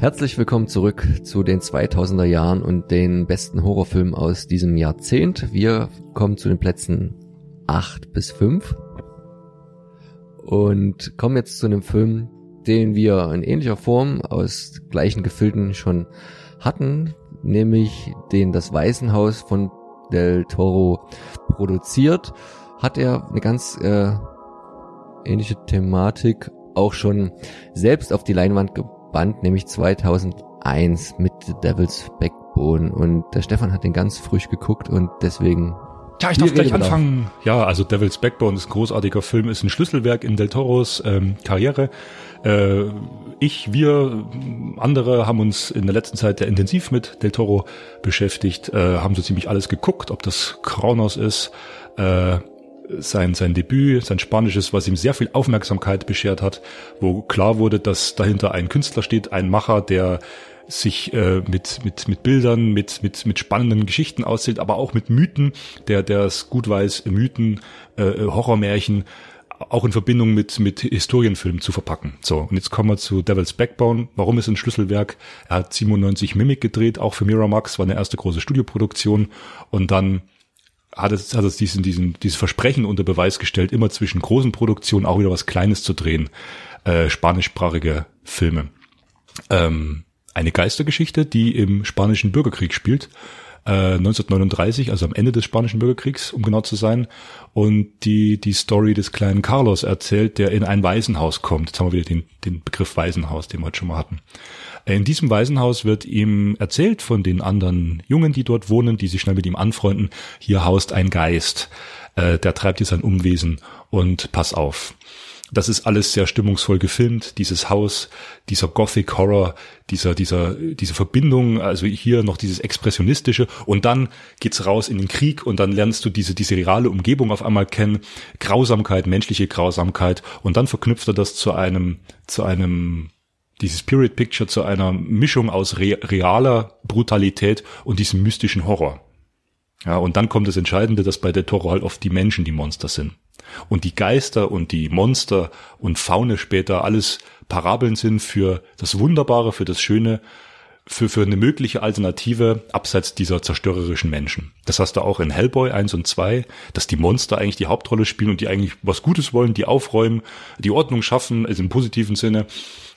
Herzlich willkommen zurück zu den 2000er Jahren und den besten Horrorfilmen aus diesem Jahrzehnt. Wir kommen zu den Plätzen 8 bis 5 und kommen jetzt zu einem Film, den wir in ähnlicher Form aus gleichen Gefilden schon hatten, nämlich den Das Waisenhaus von Del Toro produziert. Hat er eine ganz äh, ähnliche Thematik auch schon selbst auf die Leinwand gebannt, nämlich 2001 mit The Devil's Backbone. Und der Stefan hat den ganz frisch geguckt und deswegen ja, ich darf gleich anfangen. Ja, also Devil's Backbone ist ein großartiger Film, ist ein Schlüsselwerk in Del Toros ähm, Karriere. Äh, ich, wir, andere haben uns in der letzten Zeit sehr intensiv mit Del Toro beschäftigt, äh, haben so ziemlich alles geguckt, ob das Kronos ist, äh, sein, sein Debüt, sein Spanisches, was ihm sehr viel Aufmerksamkeit beschert hat, wo klar wurde, dass dahinter ein Künstler steht, ein Macher, der sich äh, mit, mit, mit Bildern, mit, mit, mit spannenden Geschichten auszählt, aber auch mit Mythen, der, der es gut weiß, Mythen, äh, Horrormärchen, auch in Verbindung mit, mit Historienfilmen zu verpacken. So, und jetzt kommen wir zu Devil's Backbone. Warum ist ein Schlüsselwerk? Er hat 97 Mimic gedreht, auch für Miramax, war eine erste große Studioproduktion. Und dann hat es, hat es diesen, diesen, dieses Versprechen unter Beweis gestellt, immer zwischen großen Produktionen auch wieder was Kleines zu drehen. Äh, spanischsprachige Filme. Ähm, eine Geistergeschichte, die im spanischen Bürgerkrieg spielt. Äh, 1939, also am Ende des spanischen Bürgerkriegs, um genau zu sein, und die die Story des kleinen Carlos erzählt, der in ein Waisenhaus kommt. Jetzt haben wir wieder den, den Begriff Waisenhaus, den wir heute schon mal hatten. In diesem Waisenhaus wird ihm erzählt von den anderen Jungen, die dort wohnen, die sich schnell mit ihm anfreunden, hier haust ein Geist, äh, der treibt hier sein Umwesen. Und pass auf. Das ist alles sehr stimmungsvoll gefilmt, dieses Haus, dieser Gothic Horror, dieser, dieser, diese Verbindung, also hier noch dieses Expressionistische. Und dann geht's raus in den Krieg und dann lernst du diese, diese reale Umgebung auf einmal kennen, Grausamkeit, menschliche Grausamkeit. Und dann verknüpft er das zu einem, zu einem, dieses Spirit Picture zu einer Mischung aus re realer Brutalität und diesem mystischen Horror. Ja, und dann kommt das Entscheidende, dass bei der Toro halt oft die Menschen die Monster sind und die Geister und die Monster und Faune später alles Parabeln sind für das Wunderbare, für das Schöne, für, für eine mögliche Alternative abseits dieser zerstörerischen Menschen. Das hast du auch in Hellboy 1 und 2, dass die Monster eigentlich die Hauptrolle spielen und die eigentlich was Gutes wollen, die aufräumen, die Ordnung schaffen, also im positiven Sinne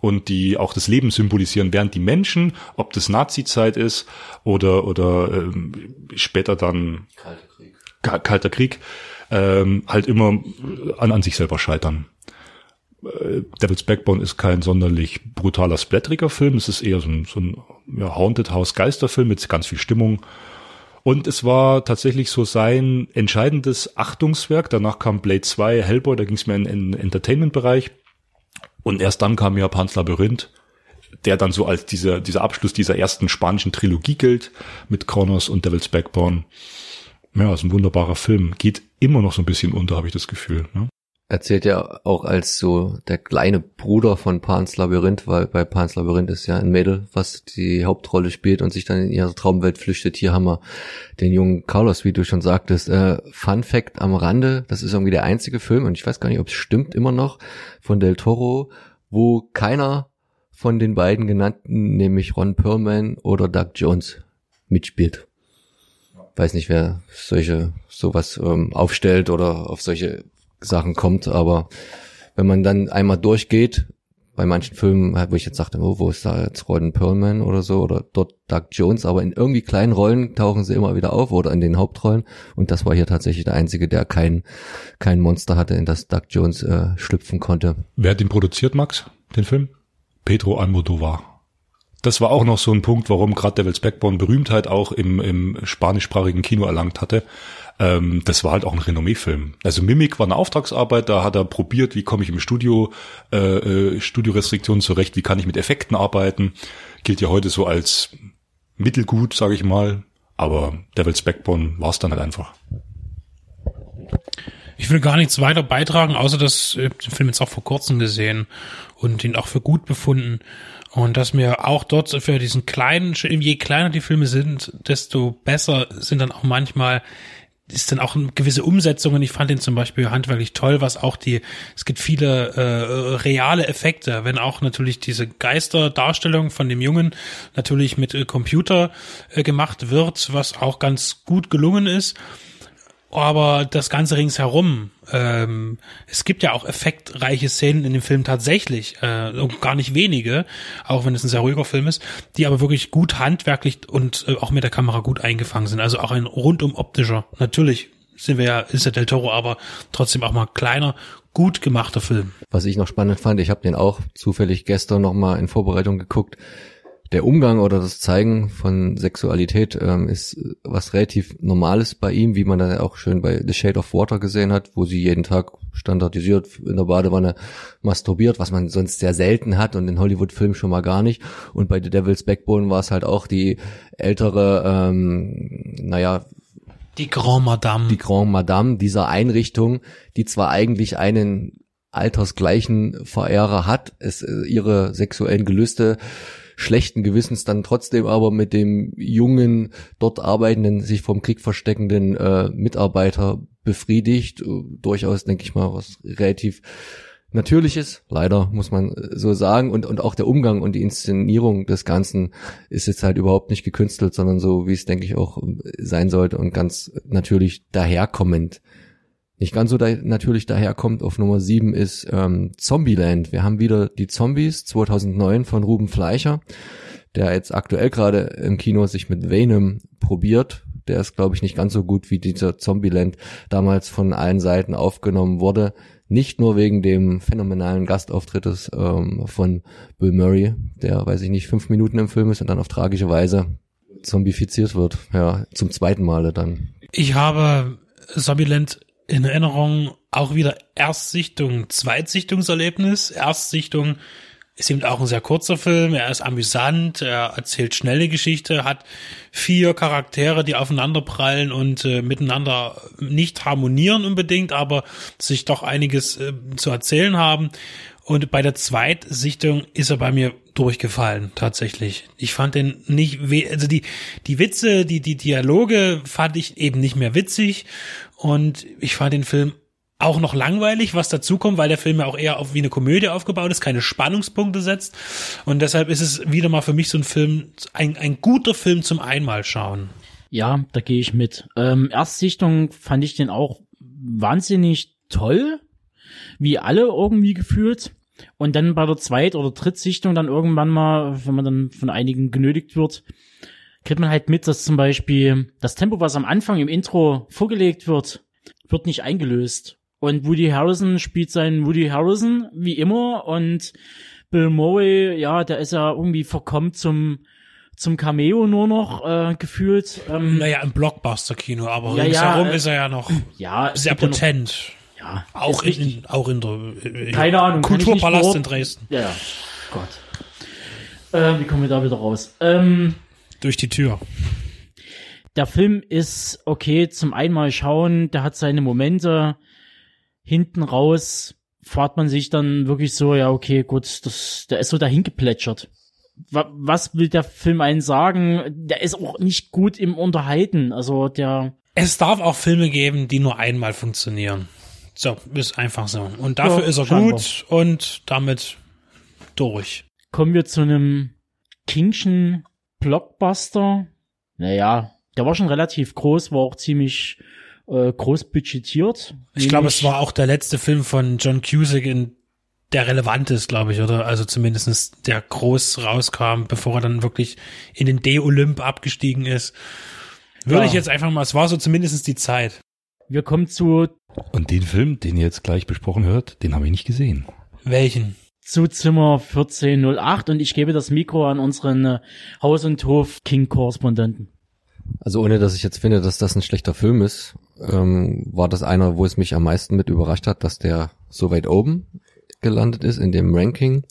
und die auch das Leben symbolisieren, während die Menschen, ob das Nazi-Zeit ist oder oder ähm, später dann Kalter Krieg, Kalter Krieg ähm, halt immer an, an sich selber scheitern. Äh, Devil's Backbone ist kein sonderlich brutaler, splatteriger Film. Es ist eher so ein, so ein ja, Haunted House Geisterfilm mit ganz viel Stimmung. Und es war tatsächlich so sein entscheidendes Achtungswerk. Danach kam Blade 2, Hellboy, da ging es mehr in den Entertainment-Bereich. Und erst dann kam ja Pan's Labyrinth, der dann so als dieser, dieser Abschluss dieser ersten spanischen Trilogie gilt, mit Kronos und Devil's Backbone. Ja, ist ein wunderbarer Film. Geht immer noch so ein bisschen unter, habe ich das Gefühl. Ne? Erzählt ja auch als so der kleine Bruder von Pan's Labyrinth, weil bei Pan's Labyrinth ist ja ein Mädel, was die Hauptrolle spielt und sich dann in ihre Traumwelt flüchtet. Hier haben wir den jungen Carlos, wie du schon sagtest. Äh, Fun Fact am Rande, das ist irgendwie der einzige Film, und ich weiß gar nicht, ob es stimmt immer noch, von Del Toro, wo keiner von den beiden genannten, nämlich Ron Perlman oder Doug Jones, mitspielt weiß nicht, wer solche sowas ähm, aufstellt oder auf solche Sachen kommt, aber wenn man dann einmal durchgeht, bei manchen Filmen, wo ich jetzt sagte, oh, wo ist da jetzt Ron Perlman oder so oder dort Doug Jones, aber in irgendwie kleinen Rollen tauchen sie immer wieder auf oder in den Hauptrollen und das war hier tatsächlich der einzige, der kein kein Monster hatte, in das Doug Jones äh, schlüpfen konnte. Wer hat den produziert, Max, den Film? Pedro Almodovar das war auch noch so ein Punkt, warum gerade Devil's Backbone Berühmtheit auch im, im spanischsprachigen Kino erlangt hatte. Ähm, das war halt auch ein Renommee-Film. Also Mimik war eine Auftragsarbeit, da hat er probiert, wie komme ich im Studio, äh, äh, Studiorestriktionen zurecht, wie kann ich mit Effekten arbeiten. Gilt ja heute so als mittelgut, sage ich mal. Aber Devil's Backbone war es dann halt einfach. Ich will gar nichts weiter beitragen, außer dass ich den Film jetzt auch vor kurzem gesehen und ihn auch für gut befunden. Und dass mir auch dort für diesen kleinen, je kleiner die Filme sind, desto besser sind dann auch manchmal ist dann auch gewisse Umsetzung und ich fand den zum Beispiel handwerklich toll, was auch die, es gibt viele äh, reale Effekte, wenn auch natürlich diese Geisterdarstellung von dem Jungen natürlich mit äh, Computer äh, gemacht wird, was auch ganz gut gelungen ist aber das Ganze ringsherum, ähm, es gibt ja auch effektreiche Szenen in dem Film tatsächlich, äh, gar nicht wenige, auch wenn es ein sehr ruhiger Film ist, die aber wirklich gut handwerklich und äh, auch mit der Kamera gut eingefangen sind. Also auch ein rundum optischer, natürlich sind wir ja, ist der Del Toro, aber trotzdem auch mal kleiner, gut gemachter Film. Was ich noch spannend fand, ich habe den auch zufällig gestern noch mal in Vorbereitung geguckt der Umgang oder das Zeigen von Sexualität ähm, ist was relativ Normales bei ihm, wie man dann auch schön bei The Shade of Water gesehen hat, wo sie jeden Tag standardisiert in der Badewanne masturbiert, was man sonst sehr selten hat und in Hollywood-Filmen schon mal gar nicht. Und bei The Devil's Backbone war es halt auch die ältere, ähm, naja, die Grand Madame. Die Grand Madame dieser Einrichtung, die zwar eigentlich einen altersgleichen Verehrer hat, es äh, ihre sexuellen Gelüste schlechten Gewissens dann trotzdem aber mit dem jungen, dort arbeitenden, sich vom Krieg versteckenden äh, Mitarbeiter befriedigt. Äh, durchaus, denke ich mal, was relativ Natürliches, leider muss man äh, so sagen, und, und auch der Umgang und die Inszenierung des Ganzen ist jetzt halt überhaupt nicht gekünstelt, sondern so, wie es, denke ich, auch sein sollte und ganz natürlich daherkommend nicht ganz so da, natürlich daherkommt auf Nummer 7 ist ähm, Zombieland. Wir haben wieder die Zombies 2009 von Ruben Fleischer, der jetzt aktuell gerade im Kino sich mit Venom probiert. Der ist, glaube ich, nicht ganz so gut wie dieser Zombieland damals von allen Seiten aufgenommen wurde. Nicht nur wegen dem phänomenalen Gastauftrittes ähm, von Bill Murray, der, weiß ich nicht, fünf Minuten im Film ist und dann auf tragische Weise zombifiziert wird. Ja, zum zweiten Male dann. Ich habe Zombieland in Erinnerung auch wieder Erstsichtung, Zweitsichtungserlebnis. Erstsichtung ist eben auch ein sehr kurzer Film. Er ist amüsant, er erzählt schnelle Geschichte, hat vier Charaktere, die aufeinander prallen und äh, miteinander nicht harmonieren unbedingt, aber sich doch einiges äh, zu erzählen haben. Und bei der Zweitsichtung ist er bei mir durchgefallen, tatsächlich. Ich fand den nicht, also die, die Witze, die, die Dialoge fand ich eben nicht mehr witzig und ich fand den Film auch noch langweilig, was dazu kommt, weil der Film ja auch eher auf wie eine Komödie aufgebaut ist, keine Spannungspunkte setzt. Und deshalb ist es wieder mal für mich so ein Film, ein, ein guter Film zum einmal schauen. Ja, da gehe ich mit. Ähm, Erstsichtung fand ich den auch wahnsinnig toll, wie alle irgendwie gefühlt. Und dann bei der Zweit- oder Drittsichtung dann irgendwann mal, wenn man dann von einigen genötigt wird, kriegt man halt mit, dass zum Beispiel das Tempo, was am Anfang im Intro vorgelegt wird, wird nicht eingelöst. Und Woody Harrison spielt seinen Woody Harrison, wie immer, und Bill Murray, ja, der ist ja irgendwie verkommt zum zum Cameo nur noch äh, gefühlt. Ähm, naja, im Blockbuster-Kino, aber ja, ringsherum ja, äh, ist er ja noch ja, sehr potent. Ja, auch in, in, auch in der äh, Keine Ahnung, Kulturpalast in Dresden. Ja, ja. Gott. Äh, wie kommen wir da wieder raus? Ähm, durch die Tür. Der Film ist okay zum einmal schauen, der hat seine Momente. Hinten raus fahrt man sich dann wirklich so, ja, okay, gut, das, der ist so dahin geplätschert. Was will der Film einen sagen? Der ist auch nicht gut im Unterhalten. Also der. Es darf auch Filme geben, die nur einmal funktionieren. So, ist einfach so. Und dafür ja, ist er scheinbar. gut und damit durch. Kommen wir zu einem Kingschen Blockbuster. Naja, der war schon relativ groß, war auch ziemlich äh, groß budgetiert. Ich glaube, es war auch der letzte Film von John Cusack, in der relevant ist, glaube ich, oder? Also zumindestens der groß rauskam, bevor er dann wirklich in den D-Olymp abgestiegen ist. Würde ja. ich jetzt einfach mal, es war so zumindestens die Zeit. Wir kommen zu. Und den Film, den ihr jetzt gleich besprochen hört, den habe ich nicht gesehen. Welchen? zu Zimmer 1408 und ich gebe das Mikro an unseren äh, Haus- und Hof-King-Korrespondenten. Also ohne, dass ich jetzt finde, dass das ein schlechter Film ist, ähm, war das einer, wo es mich am meisten mit überrascht hat, dass der so weit oben gelandet ist in dem Ranking,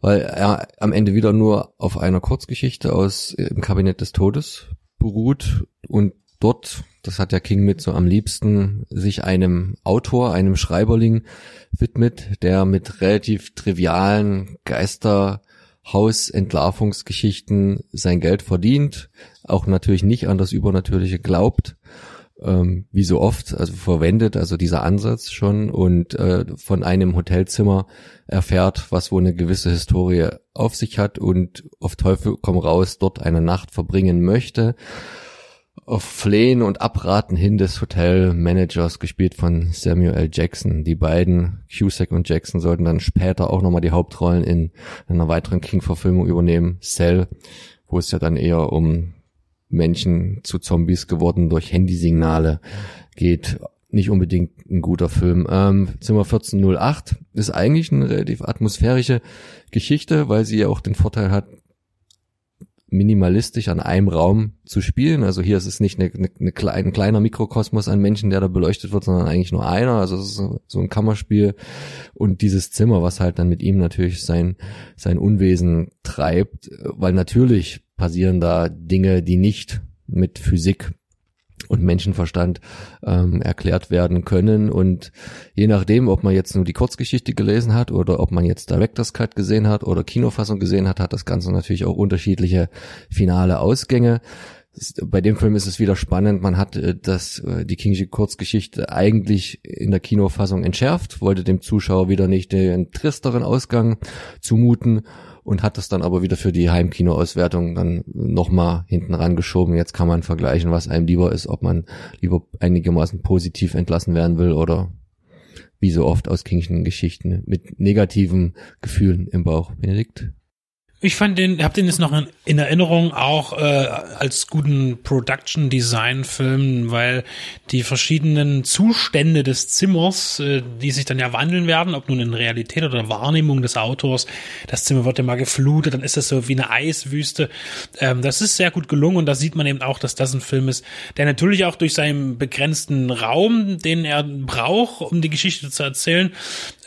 weil er am Ende wieder nur auf einer Kurzgeschichte aus äh, im Kabinett des Todes beruht und dort, das hat der King mit so am liebsten, sich einem Autor, einem Schreiberling widmet, der mit relativ trivialen Geisterhausentlarvungsgeschichten sein Geld verdient, auch natürlich nicht an das Übernatürliche glaubt ähm, wie so oft, also verwendet, also dieser Ansatz schon und äh, von einem Hotelzimmer erfährt, was wohl eine gewisse Historie auf sich hat und auf Teufel komm raus dort eine Nacht verbringen möchte. Auf Flehen und Abraten hin des Hotelmanagers, gespielt von Samuel L. Jackson. Die beiden, Cusack und Jackson, sollten dann später auch nochmal die Hauptrollen in einer weiteren King-Verfilmung übernehmen, Cell, wo es ja dann eher um Menschen zu Zombies geworden durch Handysignale geht. Nicht unbedingt ein guter Film. Ähm, Zimmer 1408 ist eigentlich eine relativ atmosphärische Geschichte, weil sie ja auch den Vorteil hat, minimalistisch an einem Raum zu spielen. Also hier ist es nicht eine, eine, eine ein kleiner Mikrokosmos an Menschen, der da beleuchtet wird, sondern eigentlich nur einer. Also es ist so, so ein Kammerspiel. Und dieses Zimmer, was halt dann mit ihm natürlich sein, sein Unwesen treibt, weil natürlich passieren da Dinge, die nicht mit Physik und Menschenverstand ähm, erklärt werden können. Und je nachdem, ob man jetzt nur die Kurzgeschichte gelesen hat oder ob man jetzt Director's Cut gesehen hat oder Kinofassung gesehen hat, hat das Ganze natürlich auch unterschiedliche finale Ausgänge. Bei dem Film ist es wieder spannend. Man hat äh, das, äh, die Kingsley Kurzgeschichte eigentlich in der Kinofassung entschärft, wollte dem Zuschauer wieder nicht den tristeren Ausgang zumuten und hat das dann aber wieder für die Heimkinoauswertung dann nochmal hinten rangeschoben. Jetzt kann man vergleichen, was einem lieber ist, ob man lieber einigermaßen positiv entlassen werden will oder wie so oft aus Kingschen Geschichten mit negativen Gefühlen im Bauch. Benedikt? Ich fand den, hab den jetzt noch in, in Erinnerung auch äh, als guten Production Design Film, weil die verschiedenen Zustände des Zimmers, äh, die sich dann ja wandeln werden, ob nun in Realität oder Wahrnehmung des Autors, das Zimmer wird ja mal geflutet, dann ist das so wie eine Eiswüste. Ähm, das ist sehr gut gelungen und da sieht man eben auch, dass das ein Film ist, der natürlich auch durch seinen begrenzten Raum, den er braucht, um die Geschichte zu erzählen,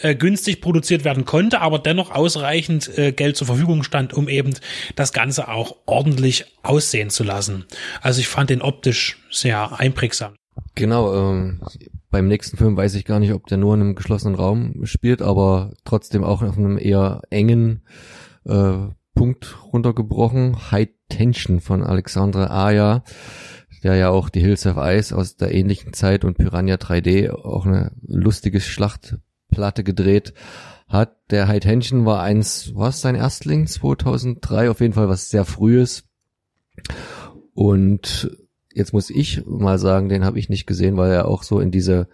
äh, günstig produziert werden konnte, aber dennoch ausreichend äh, Geld zur Verfügung stand Aufwand, um eben das Ganze auch ordentlich aussehen zu lassen. Also ich fand den optisch sehr einprägsam. Genau, ähm, beim nächsten Film weiß ich gar nicht, ob der nur in einem geschlossenen Raum spielt, aber trotzdem auch auf einem eher engen äh, Punkt runtergebrochen. High Tension von Alexandre Aya, der ja auch die Hills of Ice aus der ähnlichen Zeit und Piranha 3D auch eine lustige Schlachtplatte gedreht hat. Der High Tension war eins, was sein Erstling 2003, auf jeden Fall was sehr frühes. Und jetzt muss ich mal sagen, den habe ich nicht gesehen, weil er auch so in diese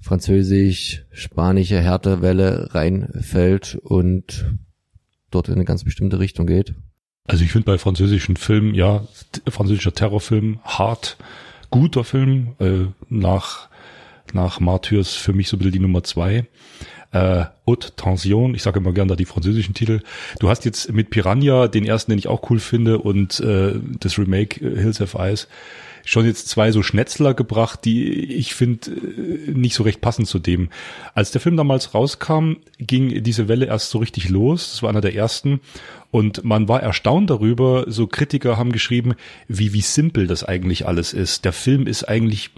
französisch-spanische Härtewelle reinfällt und dort in eine ganz bestimmte Richtung geht. Also ich finde bei französischen Filmen, ja, französischer Terrorfilm, hart, guter Film, äh, nach, nach Martyrs für mich so ein bisschen die Nummer zwei äh, Haute Tension, ich sage immer gerne da die französischen Titel. Du hast jetzt mit Piranha den ersten, den ich auch cool finde, und äh, das Remake äh, Hills of Ice schon jetzt zwei so Schnetzler gebracht, die ich finde äh, nicht so recht passen zu dem. Als der Film damals rauskam, ging diese Welle erst so richtig los. Das war einer der ersten. Und man war erstaunt darüber, so Kritiker haben geschrieben, wie, wie simpel das eigentlich alles ist. Der Film ist eigentlich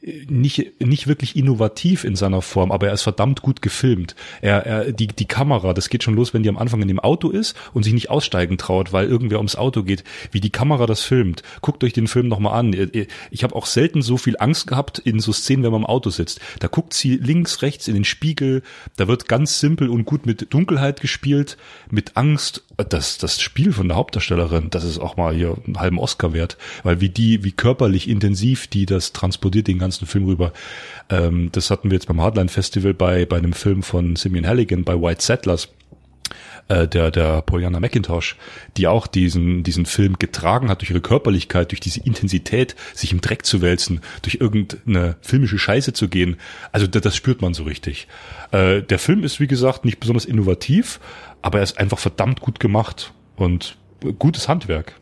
nicht, nicht wirklich innovativ in seiner Form, aber er ist verdammt gut gefilmt. Er, er, die, die Kamera, das geht schon los, wenn die am Anfang in dem Auto ist und sich nicht aussteigen traut, weil irgendwer ums Auto geht, wie die Kamera das filmt. Guckt euch den Film nochmal an. Ich habe auch selten so viel Angst gehabt in so Szenen, wenn man im Auto sitzt. Da guckt sie links, rechts in den Spiegel, da wird ganz simpel und gut mit Dunkelheit gespielt, mit Angst das, das Spiel von der Hauptdarstellerin, das ist auch mal hier einen halben Oscar wert, weil wie die, wie körperlich intensiv die das transportiert den ganzen Film rüber. Ähm, das hatten wir jetzt beim Hardline Festival bei, bei einem Film von Simeon Halligan bei White Settlers äh, der der Poliana McIntosh, die auch diesen diesen Film getragen hat durch ihre Körperlichkeit, durch diese Intensität, sich im Dreck zu wälzen, durch irgendeine filmische Scheiße zu gehen. Also das, das spürt man so richtig. Äh, der Film ist wie gesagt nicht besonders innovativ, aber er ist einfach verdammt gut gemacht und gutes Handwerk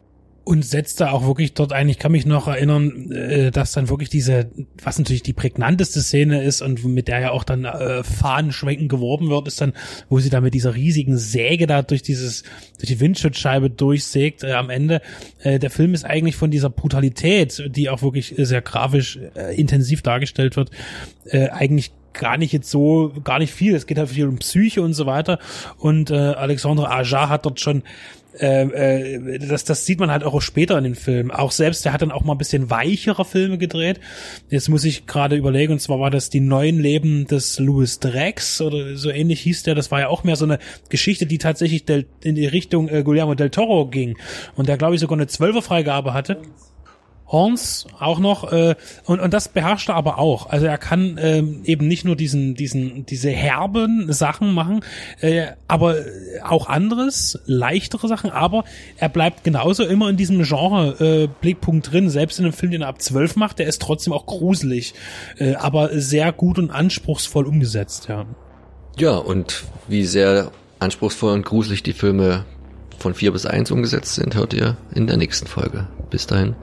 und setzt da auch wirklich dort ein. Ich kann mich noch erinnern, äh, dass dann wirklich diese, was natürlich die prägnanteste Szene ist und mit der ja auch dann äh, Fahnenschwenken geworben wird, ist dann, wo sie da mit dieser riesigen Säge da durch dieses, durch die Windschutzscheibe durchsägt äh, am Ende. Äh, der Film ist eigentlich von dieser Brutalität, die auch wirklich sehr grafisch äh, intensiv dargestellt wird, äh, eigentlich gar nicht jetzt so, gar nicht viel. Es geht halt viel um Psyche und so weiter. Und äh, Alexandre Aja hat dort schon äh, äh, das, das sieht man halt auch später in den Filmen. Auch selbst, der hat dann auch mal ein bisschen weichere Filme gedreht. Jetzt muss ich gerade überlegen, und zwar war das die neuen Leben des Louis Drex oder so ähnlich hieß der. Das war ja auch mehr so eine Geschichte, die tatsächlich del, in die Richtung äh, Guillermo del Toro ging. Und der, glaube ich, sogar eine Zwölferfreigabe hatte. Horns auch noch äh, und, und das beherrscht er aber auch. Also er kann ähm, eben nicht nur diesen diesen diese herben Sachen machen, äh, aber auch anderes, leichtere Sachen. Aber er bleibt genauso immer in diesem Genre äh, Blickpunkt drin. Selbst in einem Film, den er ab zwölf macht, der ist trotzdem auch gruselig, äh, aber sehr gut und anspruchsvoll umgesetzt. Ja. Ja und wie sehr anspruchsvoll und gruselig die Filme von vier bis eins umgesetzt sind, hört ihr in der nächsten Folge. Bis dahin.